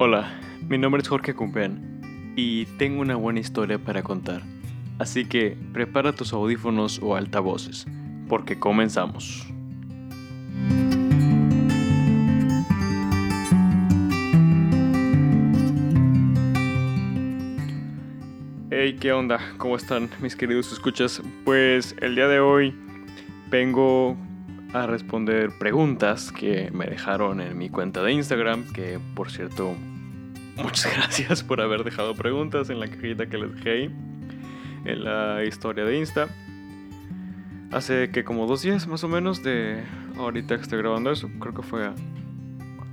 Hola, mi nombre es Jorge Cumpen y tengo una buena historia para contar. Así que prepara tus audífonos o altavoces, porque comenzamos. Hey, ¿qué onda? ¿Cómo están mis queridos escuchas? Pues el día de hoy vengo a responder preguntas que me dejaron en mi cuenta de Instagram, que por cierto, muchas gracias por haber dejado preguntas en la cajita que les dejé ahí, en la historia de Insta. Hace que como dos días más o menos de ahorita que estoy grabando eso, creo que fue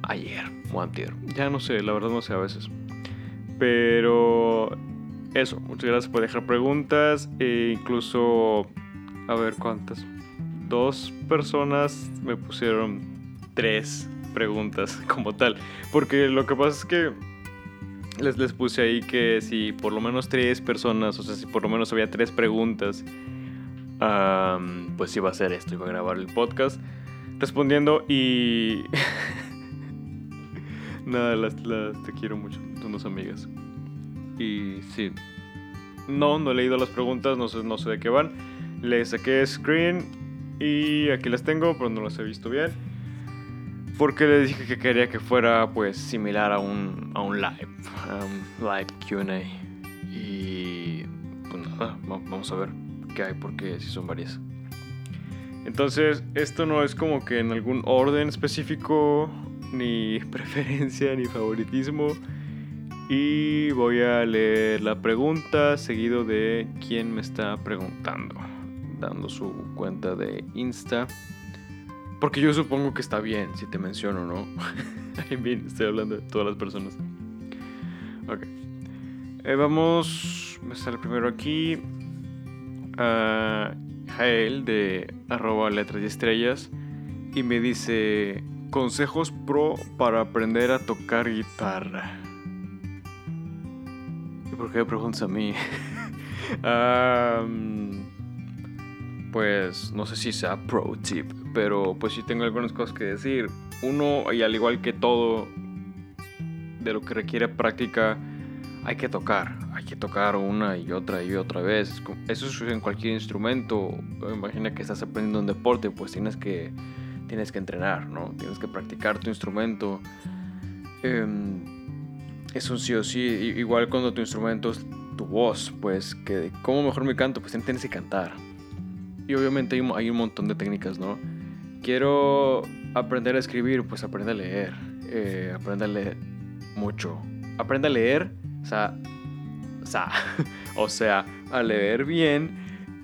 ayer o antier, ya no sé, la verdad no sé a veces. Pero eso, muchas gracias por dejar preguntas e incluso a ver cuántas dos personas me pusieron tres preguntas como tal. Porque lo que pasa es que les, les puse ahí que si por lo menos tres personas, o sea, si por lo menos había tres preguntas, pues iba a hacer esto, iba a grabar el podcast respondiendo y... Nada, las, te quiero mucho, son dos amigas. Y sí, no, no he leído las preguntas, no sé, no sé de qué van. Le saqué screen y aquí las tengo, pero no las he visto bien. Porque le dije que quería que fuera pues similar a un, a un live, live QA. Y pues nada, vamos a ver qué hay porque si son varias. Entonces, esto no es como que en algún orden específico, ni preferencia, ni favoritismo. Y voy a leer la pregunta seguido de quién me está preguntando dando su cuenta de Insta. Porque yo supongo que está bien si te menciono, ¿no? bien, estoy hablando de todas las personas. Ok. Eh, vamos. Me sale primero aquí. A Jael de arroba letras y estrellas. Y me dice. Consejos pro para aprender a tocar guitarra. ¿Y por qué preguntas a mí? um, pues no sé si sea pro tip, pero pues sí tengo algunas cosas que decir. Uno, y al igual que todo de lo que requiere práctica, hay que tocar. Hay que tocar una y otra y otra vez. Eso es en cualquier instrumento. Imagina que estás aprendiendo un deporte, pues tienes que, tienes que entrenar, ¿no? Tienes que practicar tu instrumento. Em, es un sí o sí. Igual cuando tu instrumento es tu voz, pues que cómo mejor me canto, pues tienes que cantar. Y obviamente hay, un montón de técnicas, ¿no? Quiero aprender a escribir, pues aprende a leer. Eh, aprende a leer mucho. Aprende a leer, o sea, o sea, o sea, a leer bien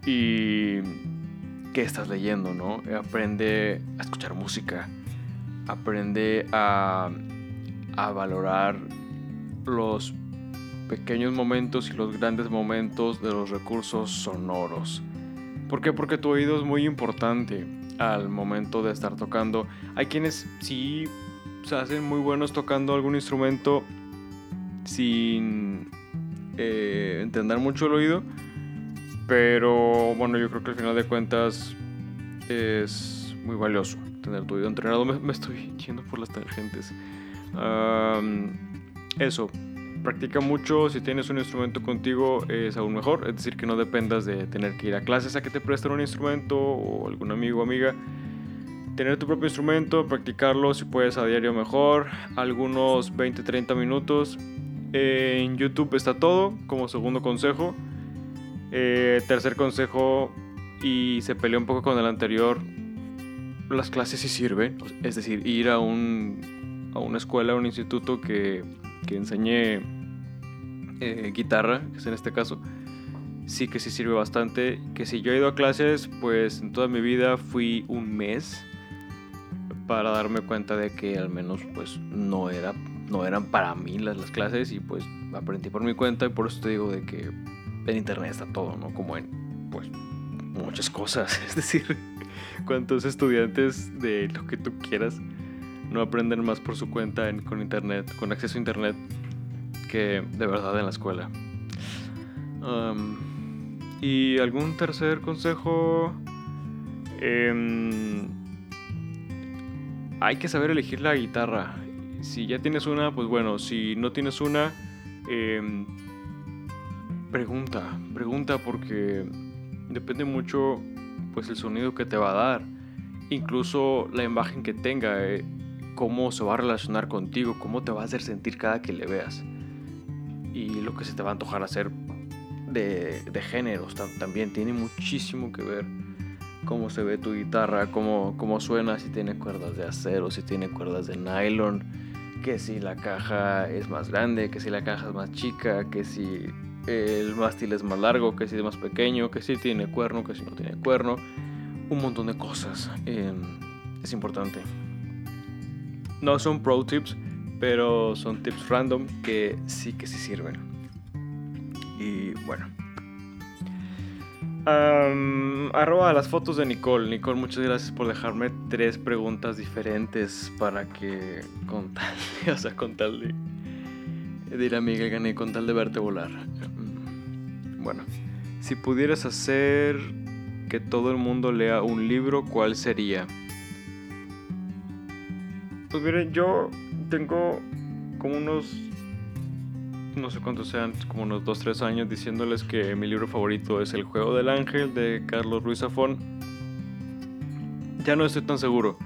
y qué estás leyendo, ¿no? Aprende a escuchar música. Aprende a, a valorar los pequeños momentos y los grandes momentos de los recursos sonoros. ¿Por qué? Porque tu oído es muy importante al momento de estar tocando. Hay quienes sí se hacen muy buenos tocando algún instrumento sin eh, entender mucho el oído. Pero bueno, yo creo que al final de cuentas es muy valioso tener tu oído entrenado. Me, estoy yendo por las tangentes. eso, practica mucho, si tienes un instrumento contigo es aún mejor, es decir, que no dependas de tener que ir a clases a que te presten un instrumento o algún amigo o amiga. Tener tu propio instrumento, practicarlo si puedes a diario mejor, algunos 20-30 minutos. En YouTube está todo como segundo consejo. Eh, tercer consejo, y se peleó un poco con el anterior, las clases sí sirven, es decir, ir a, un, a una escuela, a un instituto que que enseñé eh, guitarra, que es en este caso, sí que sí sirve bastante. Que si yo he ido a clases, pues en toda mi vida fui un mes para darme cuenta de que al menos pues no era no eran para mí las, las clases y pues aprendí por mi cuenta y por eso te digo de que en internet está todo, ¿no? Como en pues muchas cosas, es decir, cuántos estudiantes de lo que tú quieras no aprenden más por su cuenta con internet, con acceso a internet, que de verdad en la escuela. y algún tercer consejo. Em, hay que saber elegir la guitarra. si ya tienes una, pues bueno, si no tienes una, em, pregunta, pregunta porque depende mucho pues el sonido que te va a dar, incluso la imagen que tenga, eh, cómo se va a relacionar contigo, cómo te va a hacer sentir cada que le veas y lo que se te va a antojar hacer de, de géneros también tiene muchísimo que ver cómo se ve tu guitarra, cómo, cómo suena, si tiene cuerdas de acero, si tiene cuerdas de nylon, que si la caja es más grande, que si la caja es más chica, que si el mástil es más largo, que si es más pequeño, que si tiene cuerno, que si no tiene cuerno, un montón de cosas. Em, es importante. No son pro tips, pero son tips random que sí que sí sirven. Y bueno. arroba las fotos de Nicole. Nicole, muchas gracias por dejarme tres preguntas diferentes para que con tal, o sea, con tal de, de ir a Miguel gané con tal de verte volar. Bueno, si pudieras hacer que todo el mundo lea un libro, ¿cuál sería? Pues miren, yo tengo como unos, no sé cuántos sean, como unos 2-3 años diciéndoles que mi libro favorito es El Juego del Ángel de Carlos Ruiz Zafón. Ya no estoy tan seguro.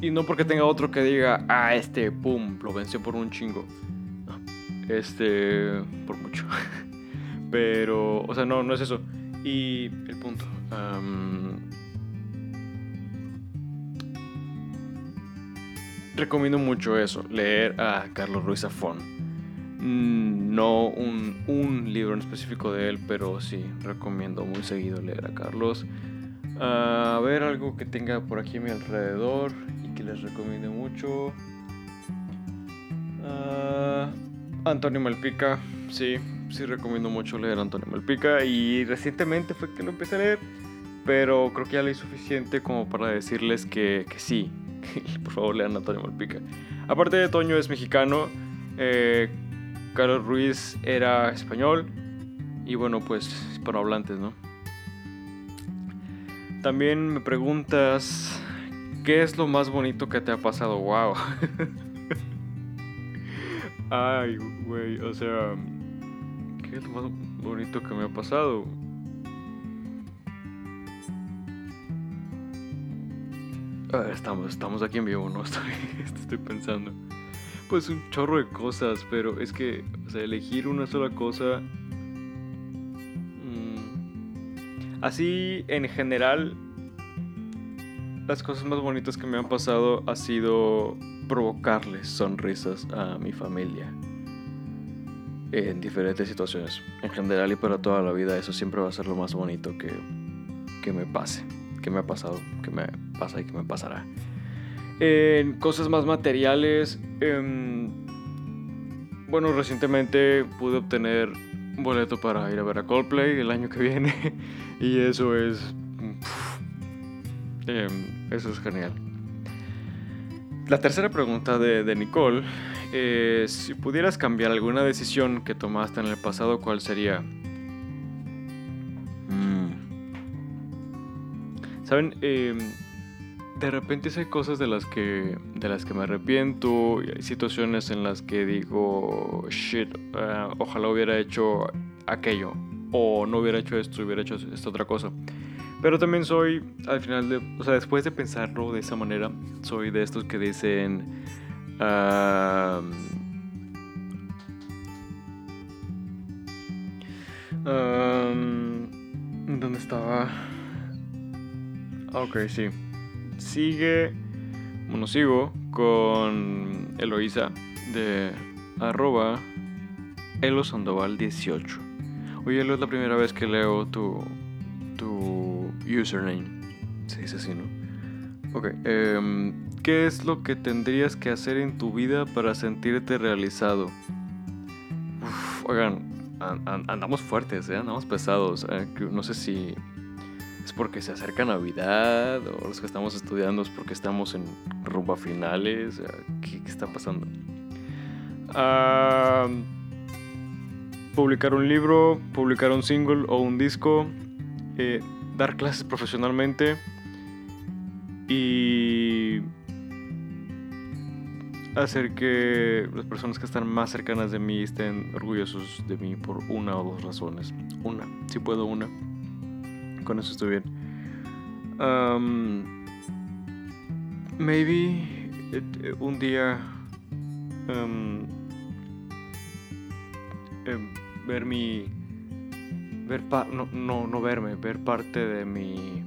Y no porque tenga otro que diga, ah, este, pum, lo venció por un chingo. Este, por mucho. Pero, o sea, no, no es eso. Y el punto. Recomiendo mucho eso, leer a Carlos Ruiz Zafón. Mm, no un, un, libro en específico de él, pero sí, recomiendo muy seguido leer a Carlos. a ver algo que tenga por aquí a mi alrededor y que les recomiende mucho. Antonio Malpica, sí, sí recomiendo mucho leer a Antonio Malpica y recientemente fue que lo empecé a leer, pero creo que ya leí suficiente como para decirles que, que sí, por favor lean a Antonio Malpica. Aparte de Toño es mexicano, eh, Carlos Ruiz era español y bueno, pues hispanohablantes, ¿no? También me preguntas, ¿qué es lo más bonito que te ha pasado? ¡Wow! Ay, güey, o sea, ¿qué es lo más bonito que me ha pasado? Estamos, estamos aquí en vivo, ¿no? Estoy, estoy pensando. Pues un chorro de cosas, pero es que, o sea, elegir una sola cosa... Mm, así, en general, las cosas más bonitas que me han pasado ha sido provocarles sonrisas a mi familia en diferentes situaciones. En general y para toda la vida, eso siempre va a ser lo más bonito que, que me pase que me ha pasado, que me pasa y que me pasará. En cosas más materiales, em, bueno, recientemente pude obtener un boleto para ir a ver a Coldplay el año que viene y eso es... Em, eso es genial. La tercera pregunta de, de Nicole es, si pudieras cambiar alguna decisión que tomaste en el pasado, ¿cuál sería? Saben, em, de repente hay cosas de las que de las que me arrepiento hay situaciones en las que digo shit ah, ojalá hubiera hecho aquello o no hubiera hecho esto hubiera hecho esta otra cosa pero también soy al final de o sea después de pensarlo de esa manera soy de estos que dicen ¿dónde estaba? Ok, sí. Sigue, bueno, sigo con Eloisa de arroba Sandoval 18 Oye, Elo, es la primera vez que leo tu, tu username. Se dice así, ¿no? Ok. Em, ¿Qué es lo que tendrías que hacer en tu vida para sentirte realizado? oigan, andamos fuertes, ¿eh? andamos pesados. Eh, no sé si es porque se acerca Navidad o los que estamos estudiando es porque estamos en rumba finales. ¿Qué, está pasando? publicar un libro, publicar un single o un disco, eh, dar clases profesionalmente y hacer que las personas que están más cercanas de mí estén orgullosos de mí por una o dos razones. Una, si puedo una. Con eso estoy bien. maybe eh, un día em, em, ver mi ver no, no, no verme ver parte de mi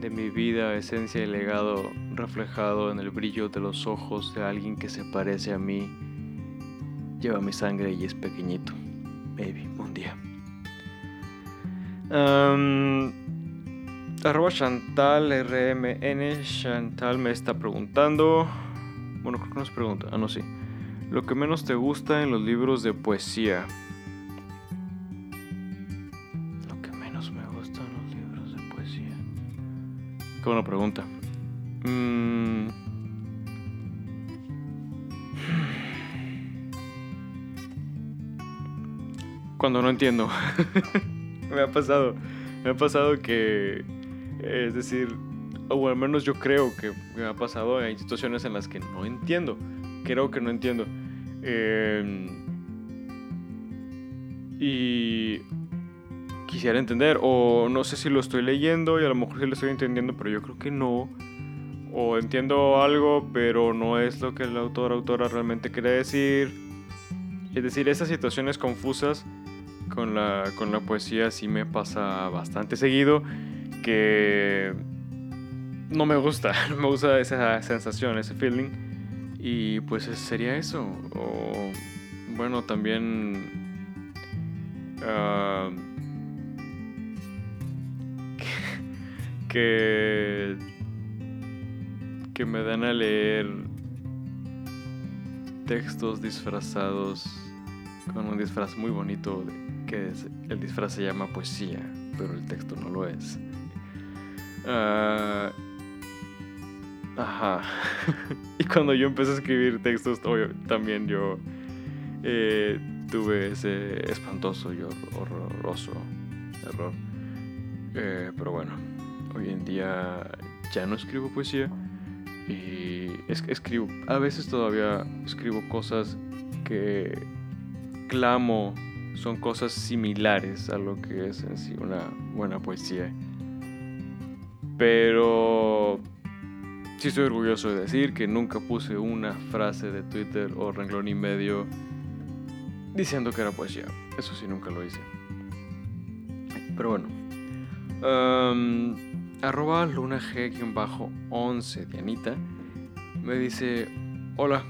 de mi vida, esencia y legado reflejado en el brillo de los ojos de alguien que se parece a mí, lleva mi sangre y es pequeñito. Maybe, un día. Arroba Chantal RMN. Chantal me está preguntando. Bueno, creo que nos pregunta. Ah, no, sí. Lo que menos te gusta en los libros de poesía. Qué buena pregunta. Mm. Cuando no entiendo. me ha pasado. Me ha pasado que. Es decir, o al menos yo creo que me ha pasado. Hay situaciones en las que no entiendo. Creo que no entiendo. Em, y quisiera entender. O no sé si lo estoy leyendo y a lo mejor sí lo estoy entendiendo, pero yo creo que no. O entiendo algo, pero no es lo que el autor autora realmente quiere decir. Es decir, esas situaciones confusas con la, con la poesía sí me pasa bastante seguido. Que no me gusta, no me gusta esa sensación, ese feeling. Y pues sería eso. O bueno, también... Uh, que, que me dan a leer textos disfrazados con un disfraz muy bonito que el disfraz se llama poesía, pero el texto no lo es. Ah, ajá. y cuando yo empecé a escribir textos, también yo eh, tuve ese espantoso y horroroso error. Eh, pero bueno. Hoy en día ya no escribo poesía y es, escribo, a veces todavía escribo cosas que clamo son cosas similares a lo que es en sí una buena poesía. Pero sí estoy orgulloso de decir que nunca puse una frase de Twitter o renglón y medio diciendo que era poesía. Eso sí, nunca lo hice. Pero bueno. Arroba luna g-11 Dianita me dice, hola,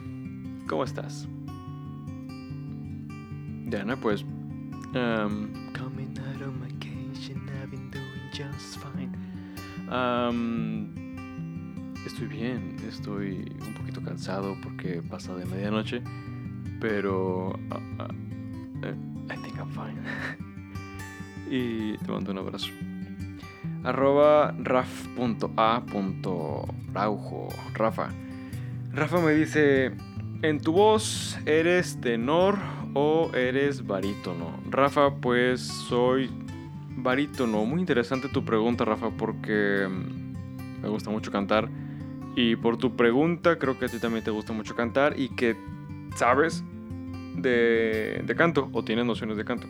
¿cómo estás? Diana, pues, um, coming out on vacation, I've been doing just fine. Um, estoy bien, estoy un poquito cansado porque pasa de medianoche, pero uh, uh, I think I'm fine. y te mando un abrazo arroba raf.a.raujo. Rafa. Rafa me dice, en tu voz, ¿eres tenor o eres barítono? Rafa, pues soy barítono. Muy interesante tu pregunta, Rafa, porque mm, me gusta mucho cantar. Y por tu pregunta, creo que a ti también te gusta mucho cantar y que sabes de, de canto o tienes nociones de canto.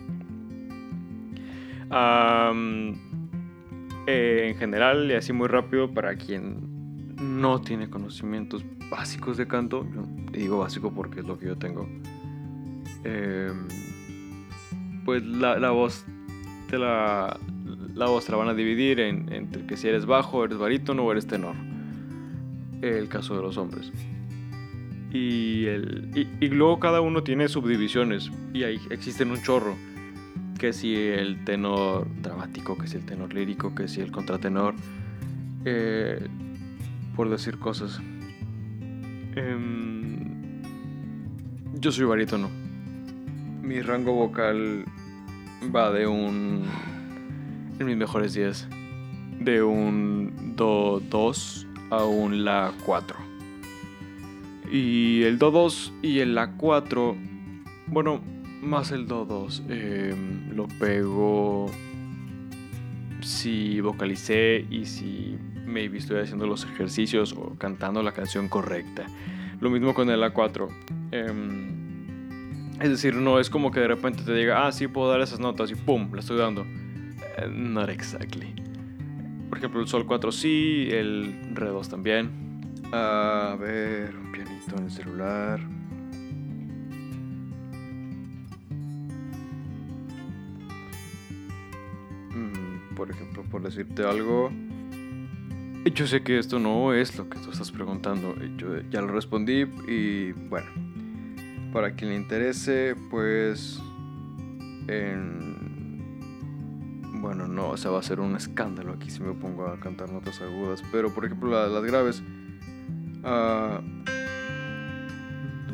Eh, en general y así muy rápido para quien no tiene conocimientos básicos de canto, digo básico porque es lo que yo tengo, em, pues la, voz te la, la voz te la van a dividir en, entre que si eres bajo, eres barítono o eres tenor. El caso de los hombres. Y, el, y luego cada uno tiene subdivisiones y ahí existen un chorro que si el tenor dramático, que si el tenor lírico, que si el contratenor, eh, por decir cosas. Em, yo soy barítono. Mi rango vocal va de un, en mis mejores días, de un Do 2 a un La 4. Y el Do 2 y el La 4, bueno, más el do 2. lo pego si vocalicé y si maybe estoy haciendo los ejercicios o cantando la canción correcta. Lo mismo con el A4. Em, es decir, no es como que de repente te diga, ah, sí, puedo dar esas notas y ¡pum! La estoy dando. Eh, not exactly. Por ejemplo, el Sol 4 sí, el Re 2 también. A ver, un pianito en el celular. Mm, por ejemplo, por decirte algo. Yo sé que esto no es lo que tú estás preguntando. Yo ya lo respondí y bueno. Para quien le interese, pues... En bueno, no, o sea, va a ser un escándalo aquí si me pongo a cantar notas agudas. Pero, por ejemplo, las graves. Uh,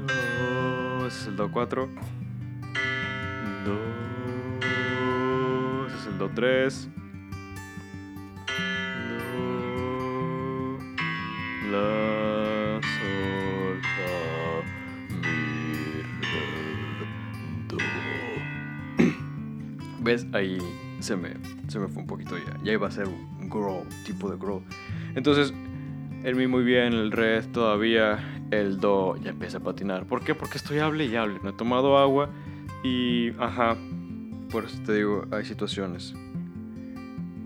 do, ese es el Do 4. Do. Ese es el Do 3. Ahí se me, se me fue un poquito ya. Ya iba a ser un grow, tipo de grow. Entonces, el mi muy bien, el re todavía, el do ya empieza a patinar. ¿Por qué? Porque estoy hable y hable. No he tomado agua y, ajá, por eso te digo, hay situaciones.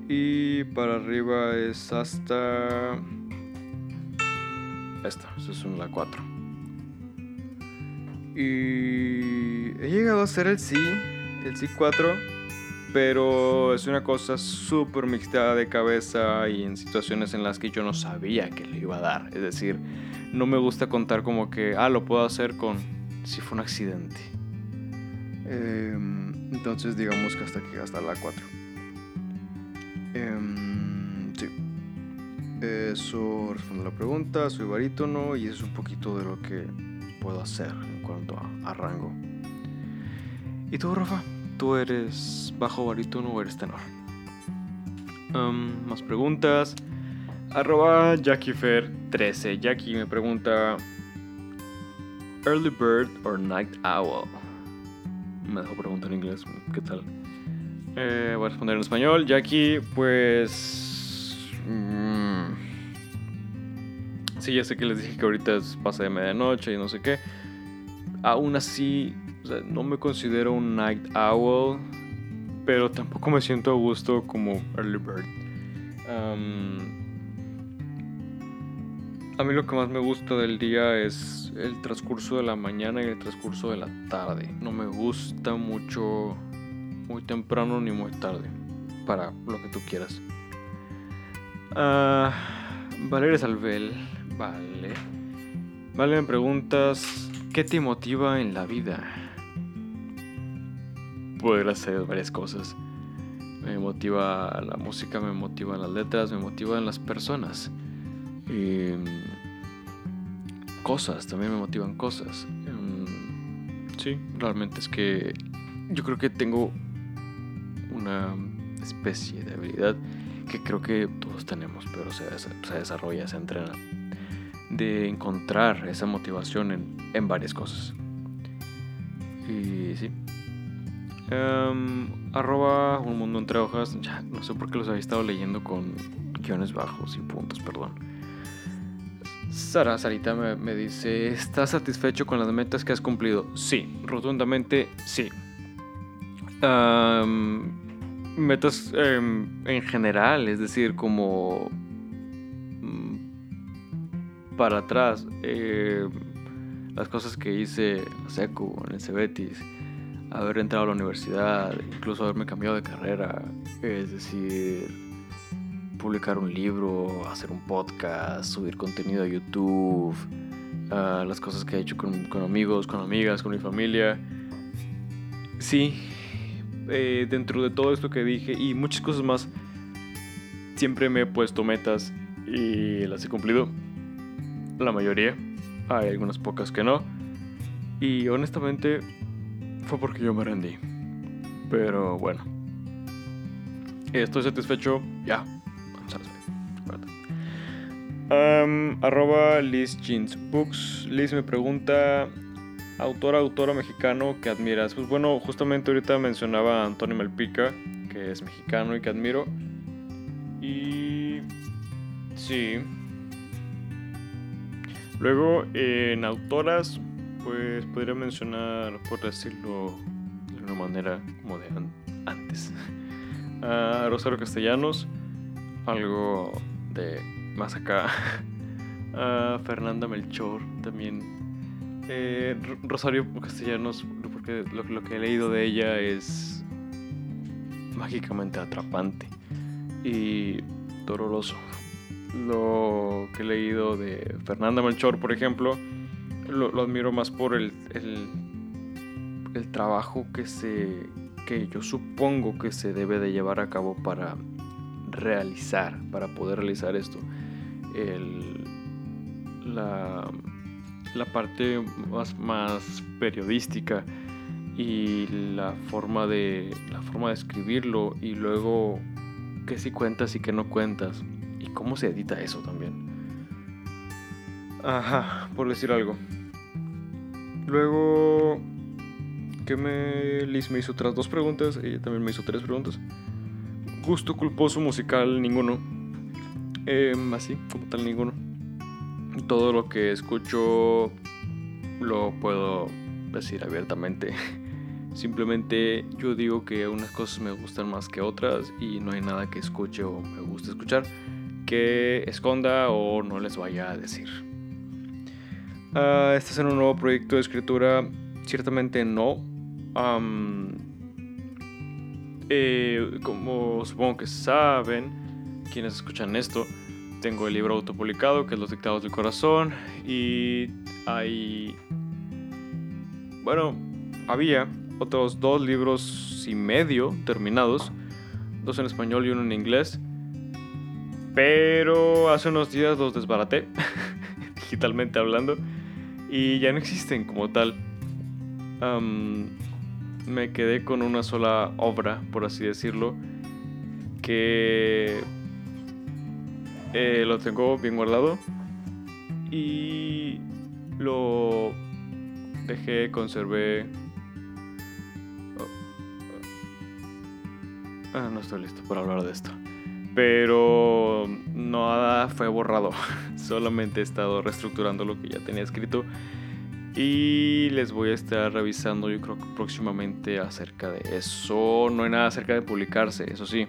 Y para arriba es hasta... Esta, eso es un La 4. Y he llegado a hacer el Si, el Si 4 pero es una cosa súper mixta de cabeza y en situaciones en las que yo no sabía que le iba a dar. Es decir, no me gusta contar como que, ah, lo puedo hacer con si fue un accidente. Em, entonces digamos que hasta aquí, hasta la 4. Em, sí. Eso responde la pregunta, soy barítono y es un poquito de lo que puedo hacer en cuanto a, a rango. ¿Y tú, Rafa? ¿Tú eres bajo barítono o eres tenor? más preguntas. Arroba JackieFer13. Jackie me pregunta: ¿Early Bird or Night Owl? Me dejó preguntar en inglés. ¿Qué tal? Eh, voy a responder en español. Jackie, pues. Mm, sí, ya sé que les dije que ahorita es pase de medianoche y no sé qué. Aún así, no me considero un night owl, pero tampoco me siento a gusto como early bird. a mí lo que más me gusta del día es el transcurso de la mañana y el transcurso de la tarde. No me gusta mucho muy temprano ni muy tarde, para lo que tú quieras. Uh, Valeria Salvel, vale. Vale, me preguntas, ¿qué te motiva en la vida? Poder hacer varias cosas. Me motiva la música, me motiva las letras, me motivan las personas. Em, cosas, también me motivan cosas. Em, sí, realmente es que yo creo que tengo una especie de habilidad que creo que todos tenemos, pero se, se desarrolla, se entrena, de encontrar esa motivación en, en varias cosas. Y sí, Um, arroba un mundo entre hojas. Ya, no sé por qué los había estado leyendo con guiones bajos y puntos, perdón. Sara, Sarita me, dice, ¿estás satisfecho con las metas que has cumplido? Sí, rotundamente sí. metas em, en general, es decir, como mm, para atrás, eh, las cosas que hice SECU, en el Cebetis haber entrado a la universidad, incluso haberme cambiado de carrera, es decir, publicar un libro, hacer un podcast, subir contenido a YouTube, las cosas que he hecho con, amigos, con amigas, con mi familia. Sí, eh, dentro de todo esto que dije y muchas cosas más, siempre me he puesto metas y las he cumplido. La mayoría. Hay algunas pocas que no. Y honestamente fue porque yo me rendí. Pero bueno. Estoy satisfecho. Ya. Um, arroba Liz Jeans Books. Liz me pregunta. Autor, autora mexicano que admiras. Pues bueno, justamente ahorita mencionaba a Antonio Melpica, que es mexicano y que admiro. Y Sí. Luego, en autoras, pues podría mencionar, por decirlo de una manera como de antes, a Rosario Castellanos, algo de más acá, a Fernanda Melchor también. Eh, Rosario Castellanos, porque lo que he leído de ella es mágicamente atrapante y doloroso. Lo que he leído de Fernanda Melchor, por ejemplo, lo, admiro más por el, el, el, trabajo que, se, que yo supongo que se debe de llevar a cabo para realizar, para poder realizar esto. El, la, la parte más, más periodística y la forma de la forma de escribirlo y luego qué si cuentas y qué no cuentas y cómo se edita eso también. Ajá, por decir algo. Luego que me Liz me hizo otras dos preguntas, ella también me hizo tres preguntas. Gusto culposo musical ninguno. Em, así como tal ninguno. Todo lo que escucho lo puedo decir abiertamente. Simplemente yo digo que unas cosas me gustan más que otras y no hay nada que escuche o me guste escuchar que esconda o no les vaya a decir. Uh, ¿Estás en un nuevo proyecto de escritura? Ciertamente no. Eh, como supongo que saben, quienes escuchan esto, tengo el libro autopublicado que es Los Dictados del Corazón y hay... Bueno, había otros dos libros y medio terminados, dos en español y uno en inglés. Pero hace unos días los desbaraté, digitalmente hablando, y ya no existen como tal. me quedé con una sola obra, por así decirlo, que eh, lo tengo bien guardado y lo dejé, conservé Ah, no estoy listo para hablar de esto. Pero nada fue borrado. Solamente he estado reestructurando lo que ya tenía escrito. Y les voy a estar revisando, yo creo que próximamente acerca de eso. No hay nada acerca de publicarse, eso sí.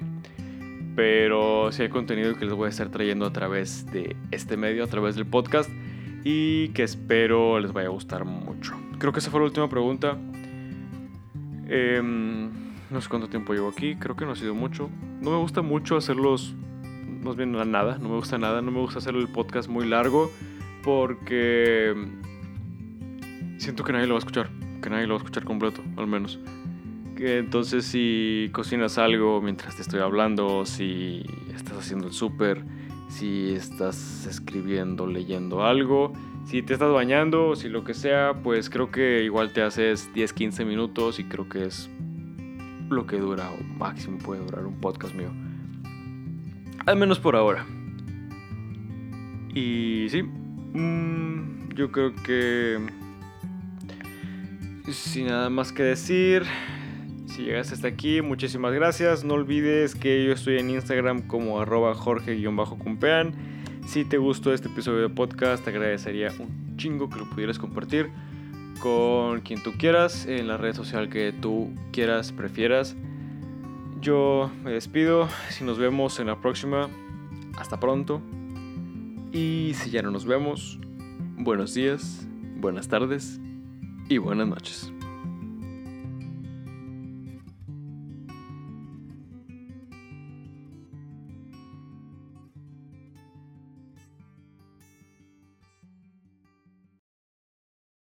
Pero sí hay contenido que les voy a estar trayendo a través de este medio, a través del podcast. Y que espero les vaya a gustar mucho. Creo que esa fue la última pregunta. Eh, no sé cuánto tiempo llevo aquí, creo que no ha sido mucho. No me gusta mucho hacerlos, más bien nada, no me gusta nada, no me gusta hacer el podcast muy largo porque siento que nadie lo va a escuchar, que nadie lo va a escuchar completo, al menos. Entonces si cocinas algo mientras te estoy hablando, si estás haciendo el súper, si estás escribiendo, leyendo algo, si te estás bañando, si lo que sea, pues creo que igual te haces 10, 15 minutos y creo que es lo que dura o máximo puede durar un podcast mío. Al menos por ahora. Y sí, mm, yo creo que sin nada más que decir, si llegaste hasta aquí, muchísimas gracias. No olvides que yo estoy en Instagram como arroba jorge-cumpean. Si te gustó este episodio de podcast, te agradecería un chingo que lo pudieras compartir con quien tú quieras, en la red social que tú quieras, prefieras. Yo me despido, si nos vemos en la próxima, hasta pronto. Y si ya no nos vemos, buenos días, buenas tardes y buenas noches.